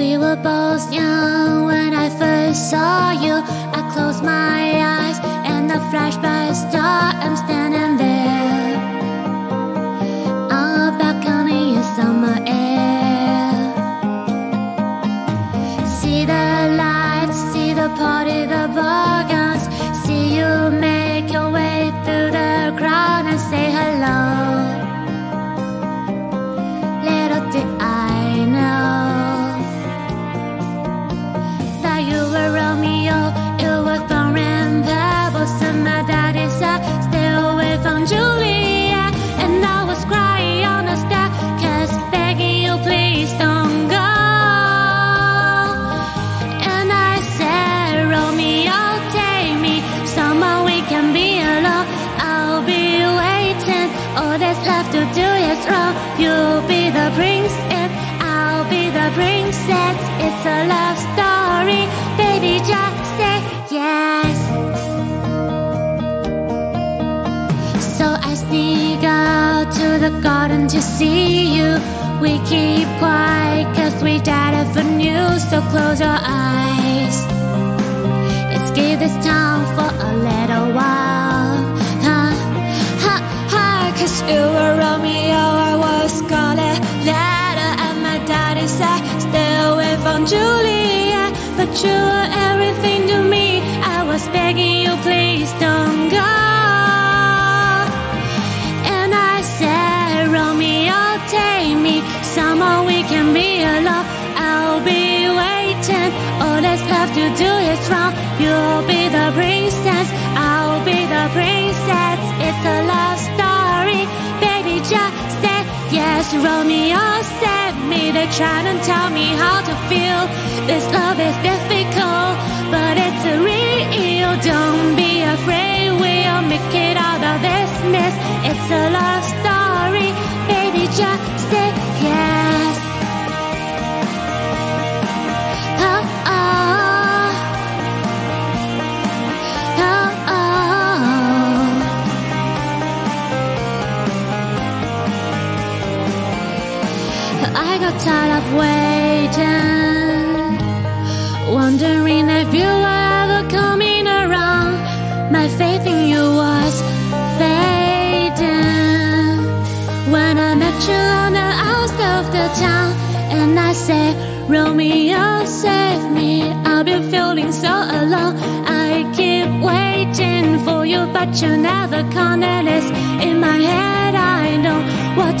We were both young when I first saw you. I closed my eyes All that's left to do is wrong. You'll be the prince and I'll be the princess. It's a love story, baby. Just say yes. So I sneak out to the garden to see you. We keep quiet cause we died for news. So close your eyes. You were everything to me. I was begging you, please don't go. And I said, Romeo, take me somewhere we can be alone. I'll be waiting. All that's left to do is. You'll be the princess, I'll be the. It's a love story, baby. Just yes. Romeo. They try to tell me how to feel. This love is difficult, I got tired of waiting, wondering if you were ever coming around. My faith in you was fading when I met you on the outskirts of the town, and I said, Romeo, save me. I've been feeling so alone. I keep waiting for you, but you never come.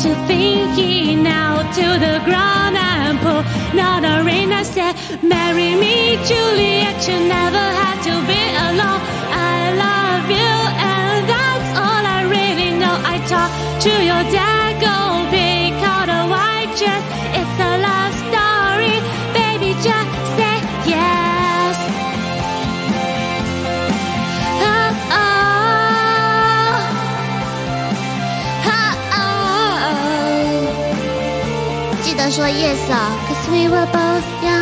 What you're thinking now. To the ground and pull, not a ring. I said, Marry me, Juliet. You never had to be alone. I love you, and that's all I really know. I talk to your dad, go 记得说 yes 啊，cause we were both young